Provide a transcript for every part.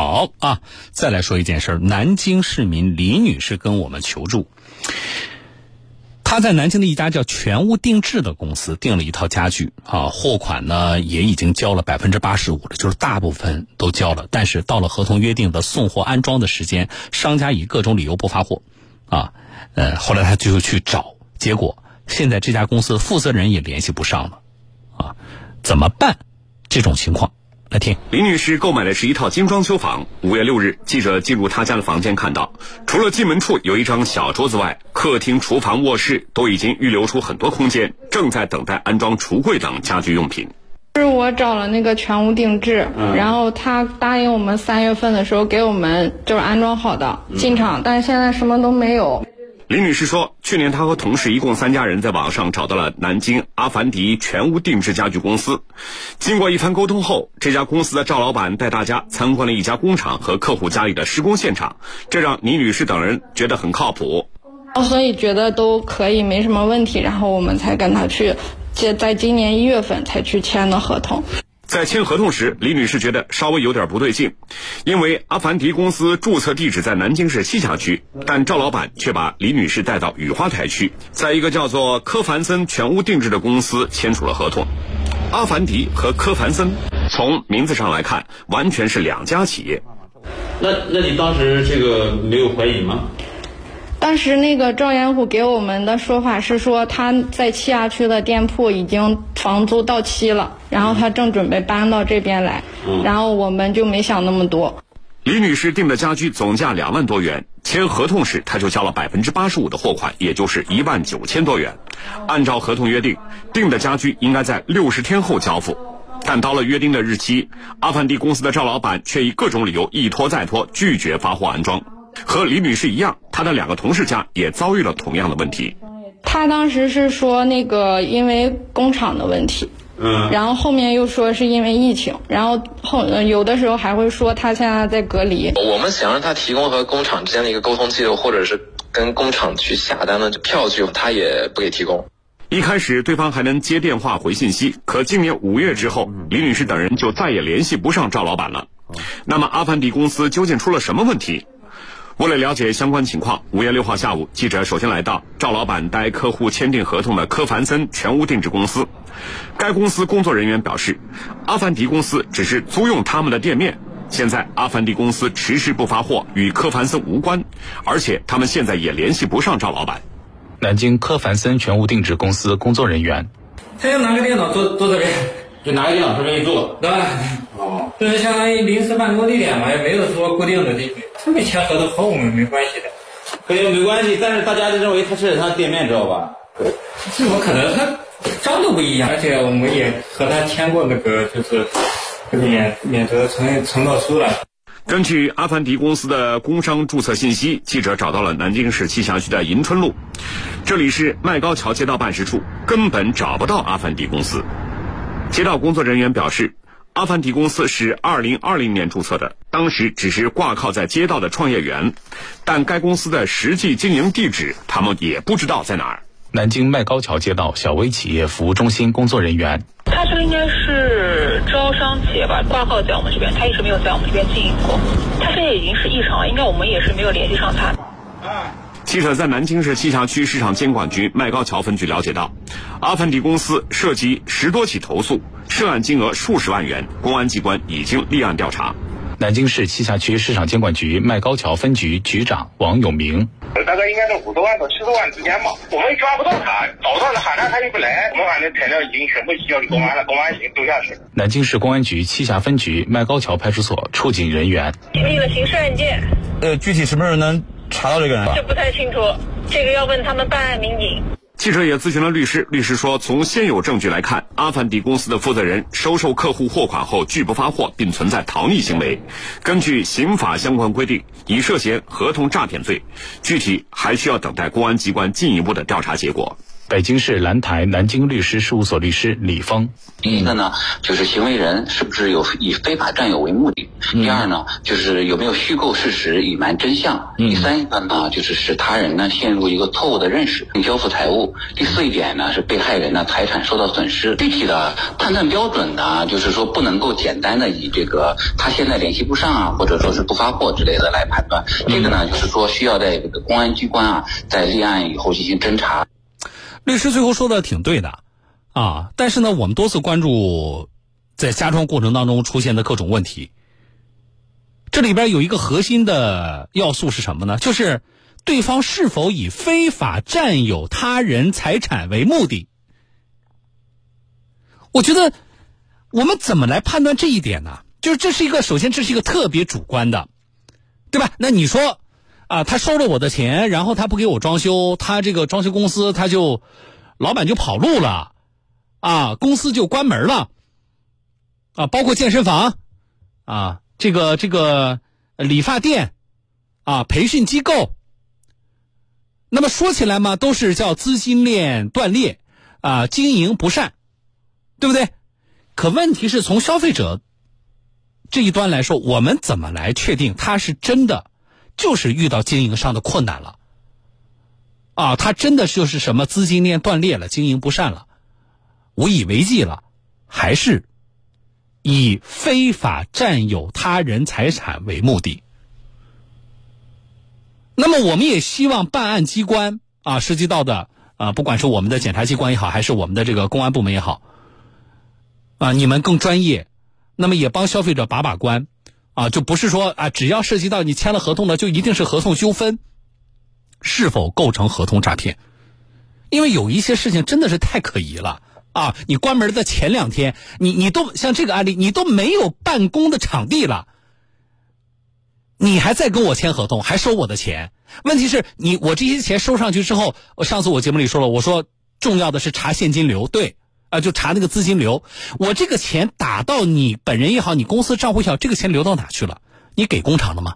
好啊，再来说一件事儿，南京市民李女士跟我们求助。她在南京的一家叫全屋定制的公司订了一套家具啊，货款呢也已经交了百分之八十五了，就是大部分都交了。但是到了合同约定的送货安装的时间，商家以各种理由不发货，啊，呃，后来她就去找，结果现在这家公司负责人也联系不上了，啊，怎么办？这种情况。来听，李女士购买的是一套精装修房。五月六日，记者进入她家的房间，看到除了进门处有一张小桌子外，客厅、厨房、卧室都已经预留出很多空间，正在等待安装橱柜等家居用品。是我找了那个全屋定制，然后他答应我们三月份的时候给我们就是安装好的进场，但是现在什么都没有。李女士说，去年她和同事一共三家人在网上找到了南京阿凡迪全屋定制家具公司。经过一番沟通后，这家公司的赵老板带大家参观了一家工厂和客户家里的施工现场，这让李女士等人觉得很靠谱。所以觉得都可以，没什么问题，然后我们才跟他去，在在今年一月份才去签的合同。在签合同时，李女士觉得稍微有点不对劲，因为阿凡迪公司注册地址在南京市栖霞区，但赵老板却把李女士带到雨花台区，在一个叫做科凡森全屋定制的公司签署了合同。阿凡迪和科凡森从名字上来看，完全是两家企业。那那你当时这个没有怀疑吗？当时那个赵元虎给我们的说法是说，他在栖霞区的店铺已经房租到期了，然后他正准备搬到这边来，然后我们就没想那么多。李女士订的家居总价两万多元，签合同时她就交了百分之八十五的货款，也就是一万九千多元。按照合同约定，订的家居应该在六十天后交付，但到了约定的日期，阿凡提公司的赵老板却以各种理由一拖再拖，拒绝发货安装。和李女士一样，她的两个同事家也遭遇了同样的问题。她当时是说那个因为工厂的问题，嗯，然后后面又说是因为疫情，然后后有的时候还会说他现在在隔离。我们想让他提供和工厂之间的一个沟通记录，或者是跟工厂去下单的票据，他也不给提供。一开始对方还能接电话回信息，可今年五月之后，李女士等人就再也联系不上赵老板了。那么阿凡迪公司究竟出了什么问题？为了了解相关情况，五月六号下午，记者首先来到赵老板带客户签订合同的科凡森全屋定制公司。该公司工作人员表示，阿凡迪公司只是租用他们的店面，现在阿凡迪公司迟迟不发货，与科凡森无关，而且他们现在也联系不上赵老板。南京科凡森全屋定制公司工作人员，他要拿个电脑坐坐这边，就拿个电脑这边一坐，对吧？哦，就是相当于临时办公地点嘛，也没有说固定的地点。他们签合同和我们没关系的，和你没关系。但是大家就认为他是他店面，知道吧？怎么可能？他章都不一样，而且我们也和他签过那个，就是免免责承承诺书了。根据阿凡迪公司的工商注册信息，记者找到了南京市栖霞区的迎春路，这里是迈高桥街道办事处，根本找不到阿凡迪公司。街道工作人员表示。阿凡提公司是二零二零年注册的，当时只是挂靠在街道的创业园，但该公司的实际经营地址他们也不知道在哪儿。南京迈高桥街道小微企业服务中心工作人员，他这个应该是招商企业吧，挂靠在我们这边，他一直没有在我们这边经营过，他现在已经是异常了，应该我们也是没有联系上他。记者在南京市栖霞区市场监管局麦高桥分局了解到，阿凡迪公司涉及十多起投诉，涉案金额数十万元，公安机关已经立案调查。南京市栖霞区市场监管局麦高桥分局局长王永明：大概应该是五十万到七十万之间吧，我们抓不到他，找到了喊他他又不来，我们反正材料已经全部移交给公安了，公安已经丢下去了。南京市公安局栖霞分局麦高桥派出所处警人员：立了刑事案件。呃，具体什么人能查到这个人？这不太清楚。这个要问他们办案民警。记者也咨询了律师，律师说，从现有证据来看，阿凡迪公司的负责人收受客户货款后拒不发货，并存在逃匿行为。根据刑法相关规定，已涉嫌合同诈骗罪。具体还需要等待公安机关进一步的调查结果。北京市兰台南京律师事务所律师李峰。第一个呢，就是行为人是不是有以非法占有为目的；第二呢，就是有没有虚构事实、隐瞒真相；第三个呢，就是使他人呢陷入一个错误的认识并交付财物；第四一点呢，是被害人呢财产受到损失。具体的判断标准呢，就是说不能够简单的以这个他现在联系不上啊，或者说是不发货之类的来判断。这个呢，就是说需要在这个公安机关啊，在立案以后进行侦查。律师最后说的挺对的。啊，但是呢，我们多次关注在加装过程当中出现的各种问题。这里边有一个核心的要素是什么呢？就是对方是否以非法占有他人财产为目的。我觉得我们怎么来判断这一点呢？就是这是一个，首先这是一个特别主观的，对吧？那你说啊，他收了我的钱，然后他不给我装修，他这个装修公司他就老板就跑路了。啊，公司就关门了，啊，包括健身房，啊，这个这个理发店，啊，培训机构。那么说起来嘛，都是叫资金链断裂，啊，经营不善，对不对？可问题是从消费者这一端来说，我们怎么来确定他是真的就是遇到经营上的困难了？啊，他真的就是什么资金链断裂了，经营不善了？无以为继了，还是以非法占有他人财产为目的？那么，我们也希望办案机关啊，涉及到的啊，不管是我们的检察机关也好，还是我们的这个公安部门也好，啊，你们更专业，那么也帮消费者把把关啊，就不是说啊，只要涉及到你签了合同的，就一定是合同纠纷，是否构成合同诈骗？因为有一些事情真的是太可疑了。啊，你关门的前两天，你你都像这个案例，你都没有办公的场地了，你还在跟我签合同，还收我的钱。问题是你我这些钱收上去之后，我上次我节目里说了，我说重要的是查现金流，对，啊，就查那个资金流。我这个钱打到你本人也好，你公司账户也好，这个钱流到哪去了？你给工厂了吗？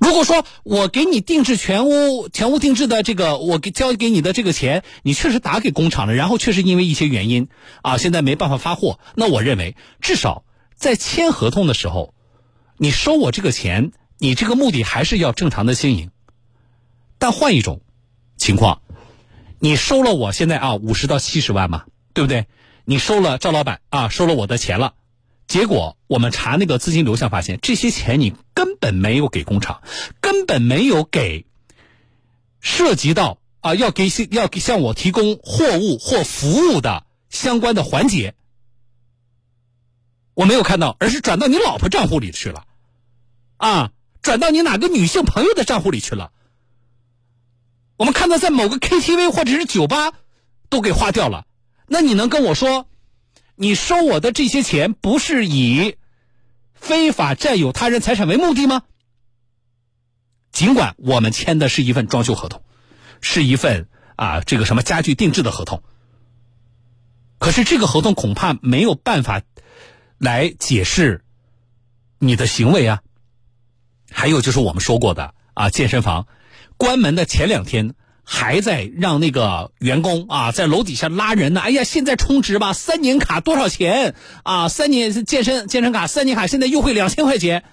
如果说我给你定制全屋全屋定制的这个，我给交给你的这个钱，你确实打给工厂了，然后确实因为一些原因啊，现在没办法发货，那我认为至少在签合同的时候，你收我这个钱，你这个目的还是要正常的经营。但换一种情况，你收了我现在啊五十到七十万嘛，对不对？你收了赵老板啊，收了我的钱了。结果我们查那个资金流向，发现这些钱你根本没有给工厂，根本没有给涉及到啊要给要给向我提供货物或服务的相关的环节，我没有看到，而是转到你老婆账户里去了，啊，转到你哪个女性朋友的账户里去了。我们看到在某个 KTV 或者是酒吧都给花掉了，那你能跟我说？你收我的这些钱不是以非法占有他人财产为目的吗？尽管我们签的是一份装修合同，是一份啊这个什么家具定制的合同，可是这个合同恐怕没有办法来解释你的行为啊。还有就是我们说过的啊，健身房关门的前两天。还在让那个员工啊，在楼底下拉人呢。哎呀，现在充值吧，三年卡多少钱啊？三年健身健身卡三年卡现在优惠两千块钱。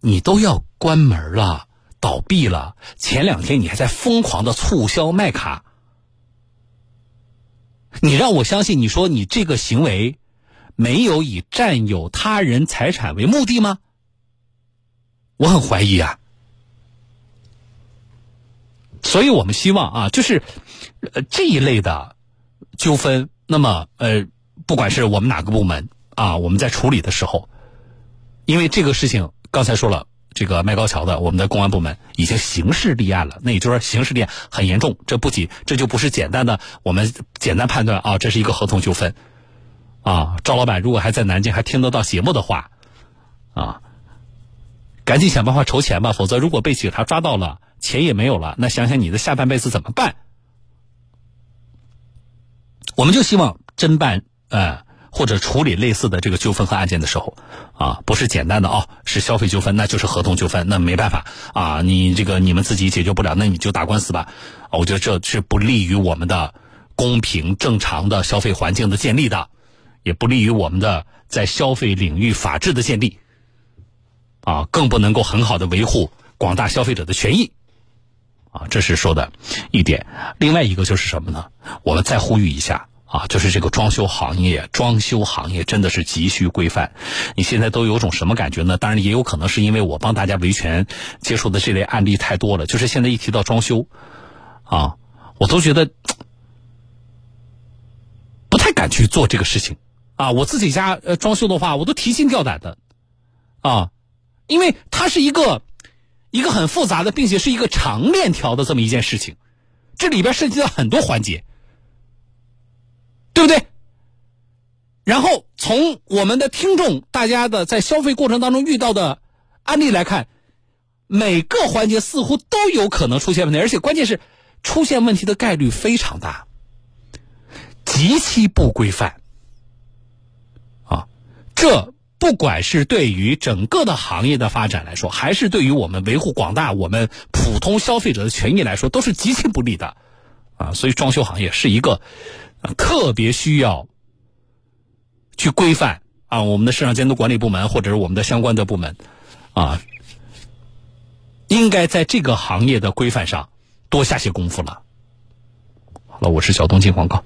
你都要关门了，倒闭了。前两天你还在疯狂的促销卖卡，你让我相信你说你这个行为没有以占有他人财产为目的吗？我很怀疑啊。所以我们希望啊，就是呃这一类的纠纷，那么呃，不管是我们哪个部门啊，我们在处理的时候，因为这个事情刚才说了，这个麦高桥的我们的公安部门已经刑事立案了，那也就是说刑事立案很严重，这不仅这就不是简单的我们简单判断啊，这是一个合同纠纷啊。赵老板如果还在南京还听得到节目的话啊，赶紧想办法筹钱吧，否则如果被警察抓到了。钱也没有了，那想想你的下半辈子怎么办？我们就希望侦办呃或者处理类似的这个纠纷和案件的时候，啊，不是简单的哦，是消费纠纷，那就是合同纠纷，那没办法啊，你这个你们自己解决不了，那你就打官司吧。我觉得这是不利于我们的公平正常的消费环境的建立的，也不利于我们的在消费领域法治的建立，啊，更不能够很好的维护广大消费者的权益。啊，这是说的一点。另外一个就是什么呢？我们再呼吁一下啊，就是这个装修行业，装修行业真的是急需规范。你现在都有种什么感觉呢？当然也有可能是因为我帮大家维权接触的这类案例太多了，就是现在一提到装修，啊，我都觉得不太敢去做这个事情啊。我自己家呃装修的话，我都提心吊胆的啊，因为它是一个。一个很复杂的，并且是一个长链条的这么一件事情，这里边涉及到很多环节，对不对？然后从我们的听众大家的在消费过程当中遇到的案例来看，每个环节似乎都有可能出现问题，而且关键是出现问题的概率非常大，极其不规范啊，这。不管是对于整个的行业的发展来说，还是对于我们维护广大我们普通消费者的权益来说，都是极其不利的，啊，所以装修行业是一个特别需要去规范啊，我们的市场监督管理部门或者是我们的相关的部门啊，应该在这个行业的规范上多下些功夫了。好了，我是小东进广告。